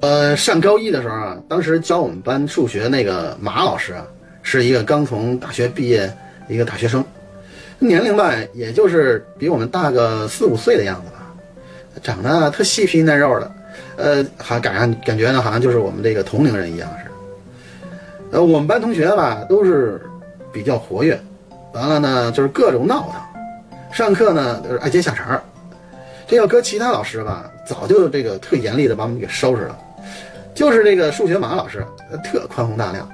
呃，上高一的时候啊，当时教我们班数学那个马老师啊，是一个刚从大学毕业一个大学生，年龄吧，也就是比我们大个四五岁的样子吧，长得特细皮嫩肉的，呃，还感上感觉呢，好像就是我们这个同龄人一样似的。呃，我们班同学吧，都是比较活跃，完了呢，就是各种闹腾，上课呢就是爱接下茬儿。这要搁其他老师吧，早就这个特严厉的把我们给收拾了。就是这个数学马老师，特宽宏大量。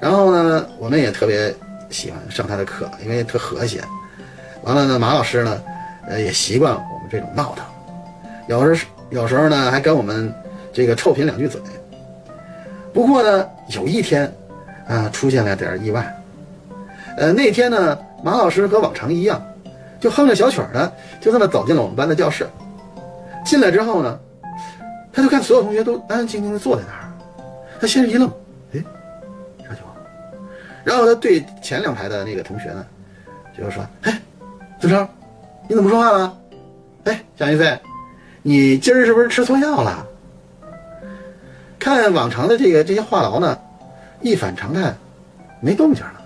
然后呢，我们也特别喜欢上他的课，因为特和谐。完了呢，马老师呢，呃，也习惯我们这种闹腾。有时有时候呢，还跟我们这个臭贫两句嘴。不过呢，有一天，啊，出现了点意外。呃，那天呢，马老师和往常一样，就哼着小曲儿的，就这么走进了我们班的教室。进来之后呢，他就看所有同学都安安静静的坐在那儿，他先是一愣，哎，啥情况？然后他对前两排的那个同学呢，就是说，哎，子超，你怎么说话了？哎，蒋一飞，你今儿是不是吃错药了？看往常的这个这些话痨呢，一反常态，没动静了。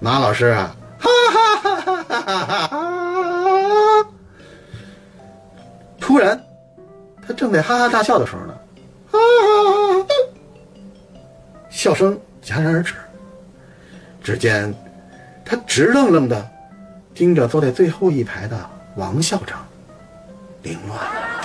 马老师啊，哈哈哈哈哈哈哈哈！突然。他正在哈哈大笑的时候呢，哈哈哈！笑声戛然而止。只见他直愣愣的盯着坐在最后一排的王校长凌乱。